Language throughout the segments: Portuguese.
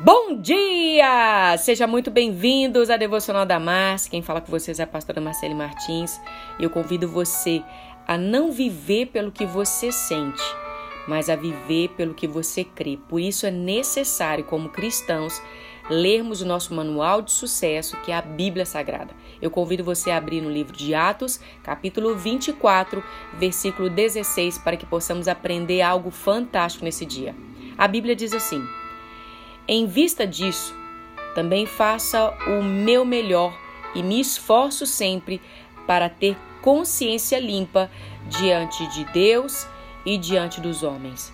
Bom dia! Sejam muito bem-vindos à Devocional da Mars. Quem fala com vocês é a pastora Marcele Martins. Eu convido você a não viver pelo que você sente, mas a viver pelo que você crê. Por isso é necessário, como cristãos, lermos o nosso manual de sucesso, que é a Bíblia Sagrada. Eu convido você a abrir no livro de Atos, capítulo 24, versículo 16, para que possamos aprender algo fantástico nesse dia. A Bíblia diz assim: em vista disso, também faça o meu melhor e me esforço sempre para ter consciência limpa diante de Deus e diante dos homens.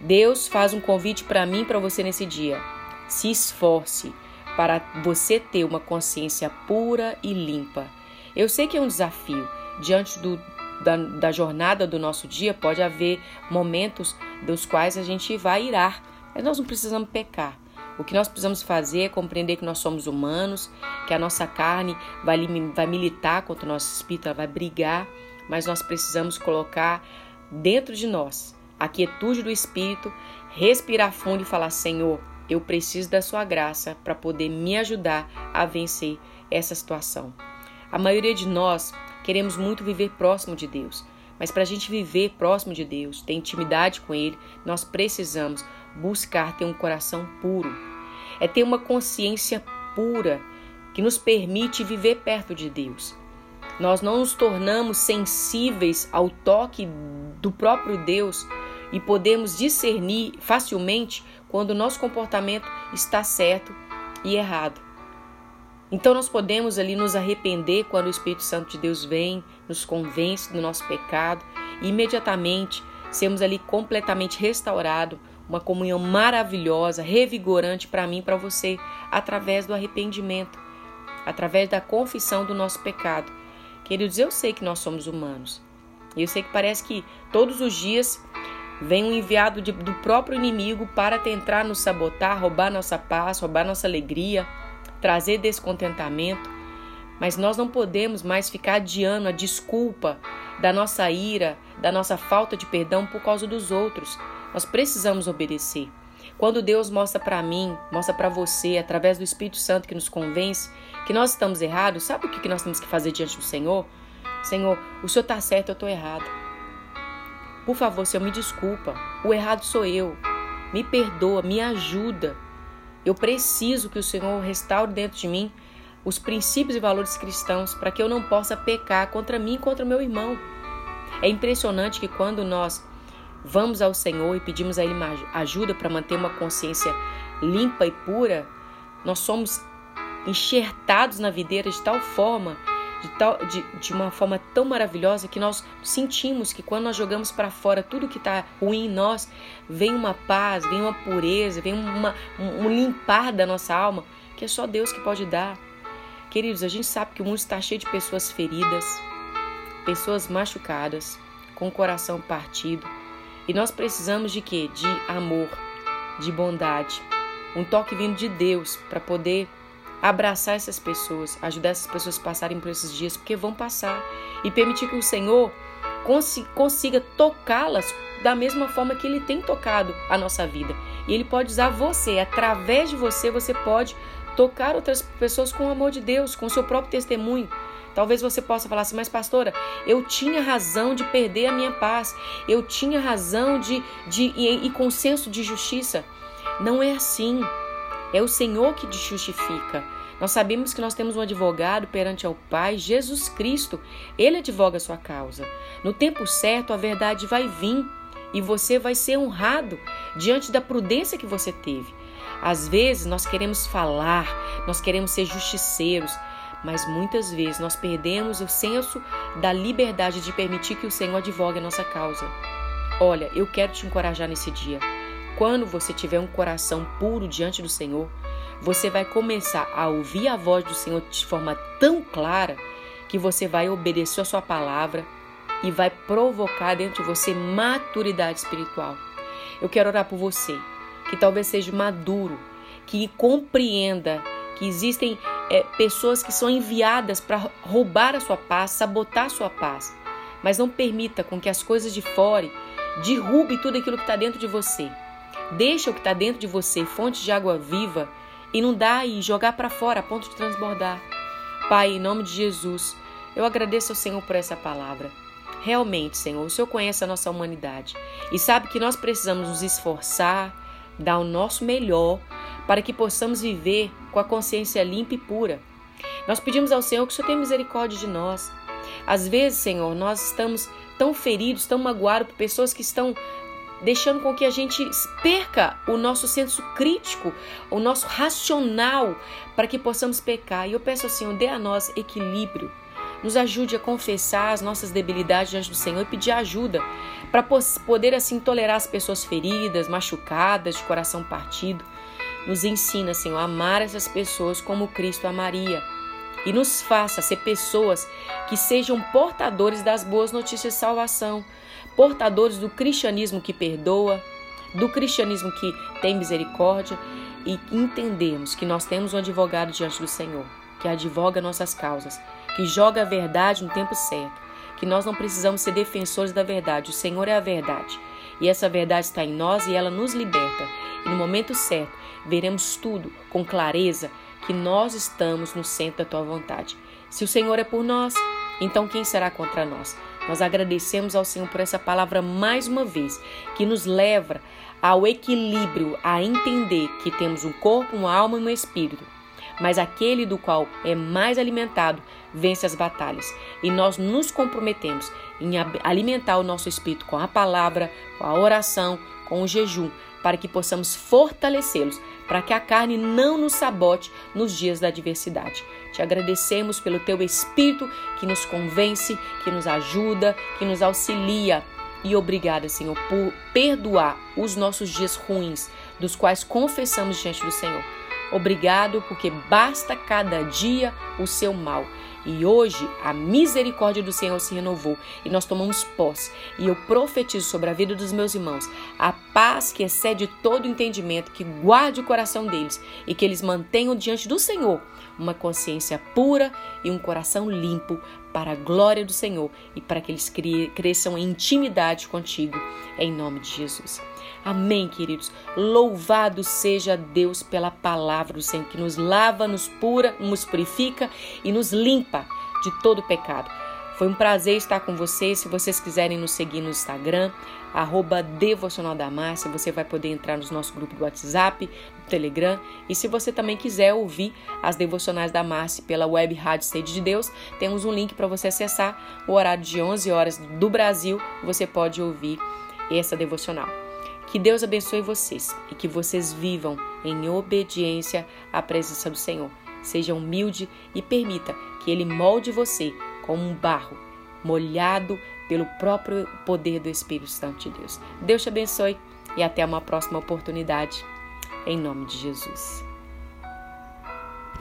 Deus faz um convite para mim e para você nesse dia. Se esforce para você ter uma consciência pura e limpa. Eu sei que é um desafio. Diante do, da, da jornada do nosso dia, pode haver momentos dos quais a gente vai irar, mas nós não precisamos pecar. O que nós precisamos fazer é compreender que nós somos humanos, que a nossa carne vai, vai militar contra o nosso espírito, ela vai brigar, mas nós precisamos colocar dentro de nós a quietude do espírito, respirar fundo e falar: Senhor, eu preciso da sua graça para poder me ajudar a vencer essa situação. A maioria de nós queremos muito viver próximo de Deus, mas para a gente viver próximo de Deus, ter intimidade com Ele, nós precisamos buscar ter um coração puro. É ter uma consciência pura que nos permite viver perto de Deus. Nós não nos tornamos sensíveis ao toque do próprio Deus e podemos discernir facilmente quando o nosso comportamento está certo e errado. Então nós podemos ali nos arrepender quando o Espírito Santo de Deus vem, nos convence do nosso pecado e imediatamente sermos ali completamente restaurados uma comunhão maravilhosa, revigorante para mim e para você, através do arrependimento, através da confissão do nosso pecado. Queridos, eu sei que nós somos humanos. Eu sei que parece que todos os dias vem um enviado de, do próprio inimigo para tentar nos sabotar, roubar nossa paz, roubar nossa alegria, trazer descontentamento. Mas nós não podemos mais ficar adiando a desculpa da nossa ira, da nossa falta de perdão por causa dos outros. Nós precisamos obedecer. Quando Deus mostra para mim, mostra para você, através do Espírito Santo que nos convence que nós estamos errados, sabe o que nós temos que fazer diante do Senhor? Senhor, o Senhor está certo, eu estou errado. Por favor, Senhor, me desculpa. O errado sou eu. Me perdoa, me ajuda. Eu preciso que o Senhor restaure dentro de mim os princípios e valores cristãos para que eu não possa pecar contra mim e contra o meu irmão. É impressionante que quando nós vamos ao Senhor e pedimos a Ele ajuda para manter uma consciência limpa e pura, nós somos enxertados na videira de tal forma, de, tal, de, de uma forma tão maravilhosa que nós sentimos que quando nós jogamos para fora tudo que está ruim em nós, vem uma paz, vem uma pureza, vem uma, um, um limpar da nossa alma que é só Deus que pode dar. Queridos, a gente sabe que o mundo está cheio de pessoas feridas, pessoas machucadas, com o coração partido e nós precisamos de quê? De amor, de bondade, um toque vindo de Deus para poder abraçar essas pessoas, ajudar essas pessoas a passarem por esses dias, porque vão passar, e permitir que o Senhor consiga tocá-las da mesma forma que Ele tem tocado a nossa vida. E Ele pode usar você, através de você, você pode tocar outras pessoas com o amor de Deus, com o seu próprio testemunho. Talvez você possa falar assim, mas pastora, eu tinha razão de perder a minha paz, eu tinha razão de, de e, e consenso de justiça. Não é assim. É o Senhor que te justifica. Nós sabemos que nós temos um advogado perante ao Pai, Jesus Cristo. Ele advoga a sua causa. No tempo certo, a verdade vai vir e você vai ser honrado diante da prudência que você teve. Às vezes nós queremos falar, nós queremos ser justiceiros, mas muitas vezes nós perdemos o senso da liberdade de permitir que o Senhor advogue a nossa causa. Olha, eu quero te encorajar nesse dia. Quando você tiver um coração puro diante do Senhor, você vai começar a ouvir a voz do Senhor de forma tão clara que você vai obedecer a sua palavra e vai provocar dentro de você maturidade espiritual. Eu quero orar por você, que talvez seja maduro, que compreenda que existem é, pessoas que são enviadas para roubar a sua paz, sabotar a sua paz. Mas não permita com que as coisas de fora derrubem tudo aquilo que está dentro de você. Deixa o que está dentro de você, fonte de água viva, inundar e jogar para fora a ponto de transbordar. Pai, em nome de Jesus, eu agradeço ao Senhor por essa palavra. Realmente, Senhor, o Senhor conhece a nossa humanidade e sabe que nós precisamos nos esforçar, dar o nosso melhor para que possamos viver com a consciência limpa e pura. Nós pedimos ao Senhor que o Senhor tenha misericórdia de nós. Às vezes, Senhor, nós estamos tão feridos, tão magoados por pessoas que estão deixando com que a gente perca o nosso senso crítico, o nosso racional, para que possamos pecar. E eu peço ao Senhor, dê a nós equilíbrio. Nos ajude a confessar as nossas debilidades diante do Senhor e pedir ajuda para poder assim tolerar as pessoas feridas, machucadas, de coração partido. Nos ensina, Senhor, a amar essas pessoas como Cristo amaria e nos faça ser pessoas que sejam portadores das boas notícias de salvação, portadores do cristianismo que perdoa, do cristianismo que tem misericórdia e entendemos que nós temos um advogado diante do Senhor, que advoga nossas causas, que joga a verdade no tempo certo, que nós não precisamos ser defensores da verdade, o Senhor é a verdade. E essa verdade está em nós e ela nos liberta. E no momento certo, veremos tudo com clareza que nós estamos no centro da tua vontade. Se o Senhor é por nós, então quem será contra nós? Nós agradecemos ao Senhor por essa palavra mais uma vez, que nos leva ao equilíbrio, a entender que temos um corpo, uma alma e um espírito. Mas aquele do qual é mais alimentado vence as batalhas. E nós nos comprometemos em alimentar o nosso espírito com a palavra, com a oração, com o jejum, para que possamos fortalecê-los, para que a carne não nos sabote nos dias da adversidade. Te agradecemos pelo teu Espírito que nos convence, que nos ajuda, que nos auxilia. E obrigada, Senhor, por perdoar os nossos dias ruins, dos quais confessamos diante do Senhor. Obrigado, porque basta cada dia o seu mal. E hoje a misericórdia do Senhor se renovou e nós tomamos posse. E eu profetizo sobre a vida dos meus irmãos a paz que excede todo entendimento, que guarde o coração deles e que eles mantenham diante do Senhor uma consciência pura e um coração limpo para a glória do Senhor e para que eles cresçam em intimidade contigo, em nome de Jesus. Amém, queridos. Louvado seja Deus pela palavra do Senhor que nos lava, nos pura, nos purifica e nos limpa de todo pecado. Foi um prazer estar com vocês. Se vocês quiserem nos seguir no Instagram, arroba Devocional da Márcia, você vai poder entrar no nosso grupo do WhatsApp, do Telegram. E se você também quiser ouvir as devocionais da Márcia pela web Rádio Sede de Deus, temos um link para você acessar. O horário de 11 horas do Brasil, você pode ouvir essa devocional. Que Deus abençoe vocês e que vocês vivam em obediência à presença do Senhor. Seja humilde e permita que Ele molde você como um barro molhado pelo próprio poder do Espírito Santo de Deus. Deus te abençoe e até uma próxima oportunidade. Em nome de Jesus.